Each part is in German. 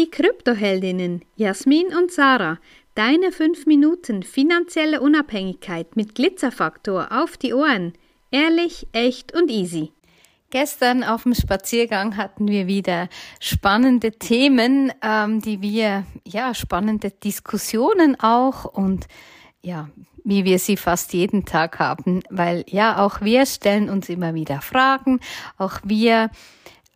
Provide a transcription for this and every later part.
Die Kryptoheldinnen Jasmin und Sarah, deine 5 Minuten finanzielle Unabhängigkeit mit Glitzerfaktor auf die Ohren. Ehrlich, echt und easy. Gestern auf dem Spaziergang hatten wir wieder spannende Themen, ähm, die wir, ja, spannende Diskussionen auch und ja, wie wir sie fast jeden Tag haben, weil ja, auch wir stellen uns immer wieder Fragen, auch wir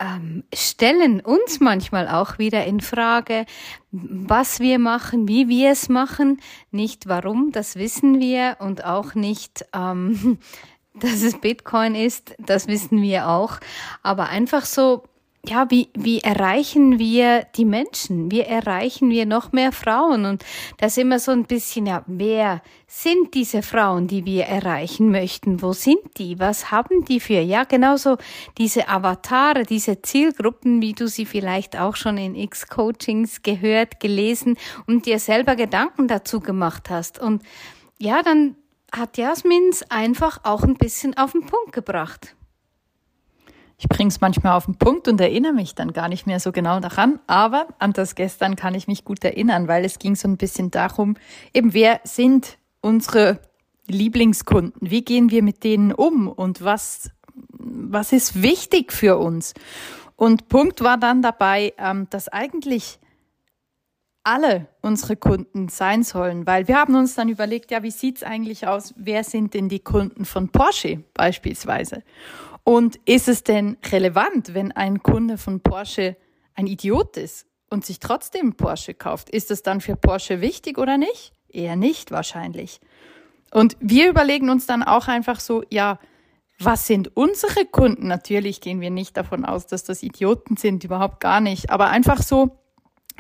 ähm, stellen uns manchmal auch wieder in Frage, was wir machen, wie wir es machen, nicht warum, das wissen wir und auch nicht, ähm, dass es Bitcoin ist, das wissen wir auch. Aber einfach so, ja, wie, wie erreichen wir die Menschen? Wie erreichen wir noch mehr Frauen? Und das ist immer so ein bisschen, ja, wer sind diese Frauen, die wir erreichen möchten? Wo sind die? Was haben die für? Ja, genauso diese Avatare, diese Zielgruppen, wie du sie vielleicht auch schon in X-Coachings gehört, gelesen und dir selber Gedanken dazu gemacht hast. Und ja, dann hat Jasmins einfach auch ein bisschen auf den Punkt gebracht. Ich bringe es manchmal auf den Punkt und erinnere mich dann gar nicht mehr so genau daran, aber an das gestern kann ich mich gut erinnern, weil es ging so ein bisschen darum, eben wer sind unsere Lieblingskunden, wie gehen wir mit denen um und was, was ist wichtig für uns. Und Punkt war dann dabei, ähm, dass eigentlich alle unsere Kunden sein sollen, weil wir haben uns dann überlegt, ja, wie sieht's eigentlich aus? Wer sind denn die Kunden von Porsche beispielsweise? Und ist es denn relevant, wenn ein Kunde von Porsche ein Idiot ist und sich trotzdem Porsche kauft? Ist es dann für Porsche wichtig oder nicht? Eher nicht wahrscheinlich. Und wir überlegen uns dann auch einfach so, ja, was sind unsere Kunden? Natürlich gehen wir nicht davon aus, dass das Idioten sind, überhaupt gar nicht. Aber einfach so,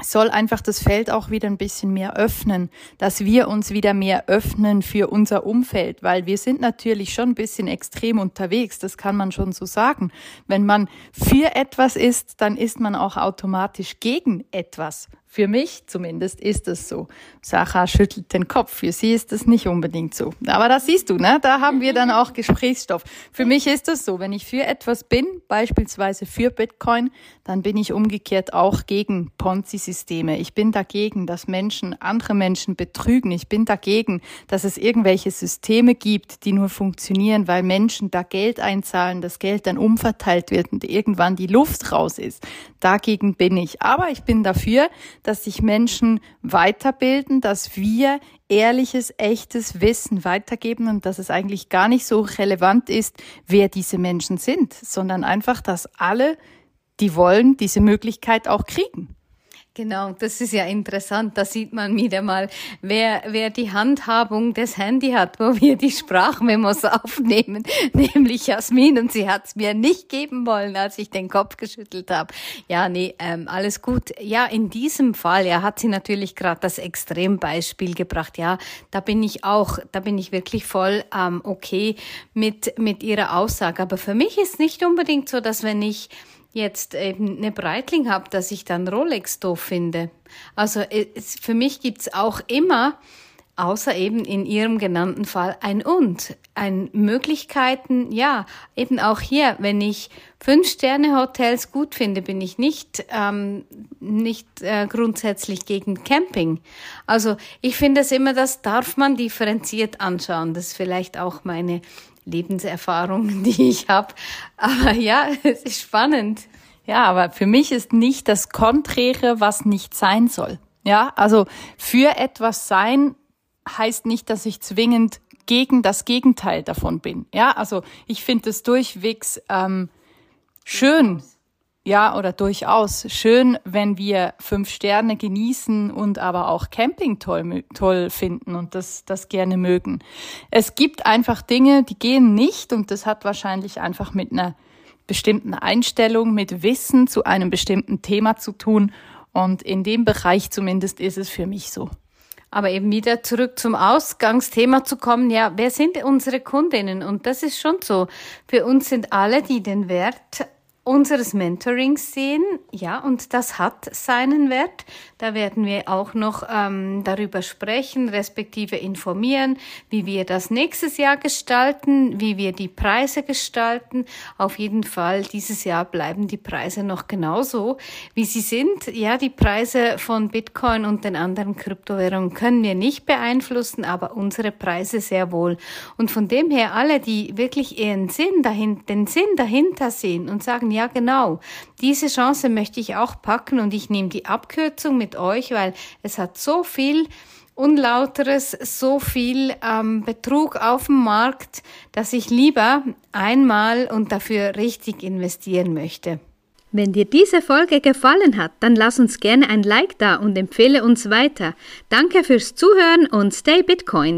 soll einfach das Feld auch wieder ein bisschen mehr öffnen, dass wir uns wieder mehr öffnen für unser Umfeld, weil wir sind natürlich schon ein bisschen extrem unterwegs, das kann man schon so sagen. Wenn man für etwas ist, dann ist man auch automatisch gegen etwas. Für mich zumindest ist es so. Sarah schüttelt den Kopf. Für sie ist es nicht unbedingt so. Aber das siehst du, ne? Da haben wir dann auch Gesprächsstoff. Für mich ist es so. Wenn ich für etwas bin, beispielsweise für Bitcoin, dann bin ich umgekehrt auch gegen Ponzi-Systeme. Ich bin dagegen, dass Menschen andere Menschen betrügen. Ich bin dagegen, dass es irgendwelche Systeme gibt, die nur funktionieren, weil Menschen da Geld einzahlen, das Geld dann umverteilt wird und irgendwann die Luft raus ist. Dagegen bin ich. Aber ich bin dafür, dass sich Menschen weiterbilden, dass wir ehrliches, echtes Wissen weitergeben und dass es eigentlich gar nicht so relevant ist, wer diese Menschen sind, sondern einfach, dass alle, die wollen, diese Möglichkeit auch kriegen. Genau, das ist ja interessant. Da sieht man wieder mal, wer, wer die Handhabung des Handy hat, wo wir die Sprachmemos aufnehmen, nämlich Jasmin. Und sie hat es mir nicht geben wollen, als ich den Kopf geschüttelt habe. Ja, nee, ähm, alles gut. Ja, in diesem Fall, ja, hat sie natürlich gerade das Extrembeispiel gebracht. Ja, da bin ich auch, da bin ich wirklich voll ähm, okay mit, mit ihrer Aussage. Aber für mich ist nicht unbedingt so, dass wenn ich jetzt eben eine Breitling habe, dass ich dann Rolex doof finde. Also es, für mich gibt's auch immer, außer eben in Ihrem genannten Fall, ein Und. Ein Möglichkeiten, ja, eben auch hier, wenn ich Fünf-Sterne-Hotels gut finde, bin ich nicht, ähm, nicht äh, grundsätzlich gegen Camping. Also ich finde es immer, das darf man differenziert anschauen. Das ist vielleicht auch meine Lebenserfahrung, die ich habe. Aber ja, es ist spannend. Ja, aber für mich ist nicht das Konträre, was nicht sein soll. Ja, also für etwas sein heißt nicht, dass ich zwingend gegen das Gegenteil davon bin. Ja, also ich finde es durchwegs ähm, schön, ja, oder durchaus schön, wenn wir fünf Sterne genießen und aber auch Camping toll, toll finden und das, das gerne mögen. Es gibt einfach Dinge, die gehen nicht und das hat wahrscheinlich einfach mit einer bestimmten Einstellung, mit Wissen zu einem bestimmten Thema zu tun. Und in dem Bereich zumindest ist es für mich so. Aber eben wieder zurück zum Ausgangsthema zu kommen, ja, wer sind unsere Kundinnen? Und das ist schon so. Für uns sind alle, die den Wert unseres Mentorings sehen. Ja, und das hat seinen Wert. Da werden wir auch noch ähm, darüber sprechen, respektive informieren, wie wir das nächstes Jahr gestalten, wie wir die Preise gestalten. Auf jeden Fall, dieses Jahr bleiben die Preise noch genauso, wie sie sind. Ja, die Preise von Bitcoin und den anderen Kryptowährungen können wir nicht beeinflussen, aber unsere Preise sehr wohl. Und von dem her alle, die wirklich ihren Sinn dahin, den Sinn dahinter sehen und sagen, ja genau, diese Chance möchte ich auch packen und ich nehme die Abkürzung mit euch, weil es hat so viel Unlauteres, so viel ähm, Betrug auf dem Markt, dass ich lieber einmal und dafür richtig investieren möchte. Wenn dir diese Folge gefallen hat, dann lass uns gerne ein Like da und empfehle uns weiter. Danke fürs Zuhören und stay Bitcoin.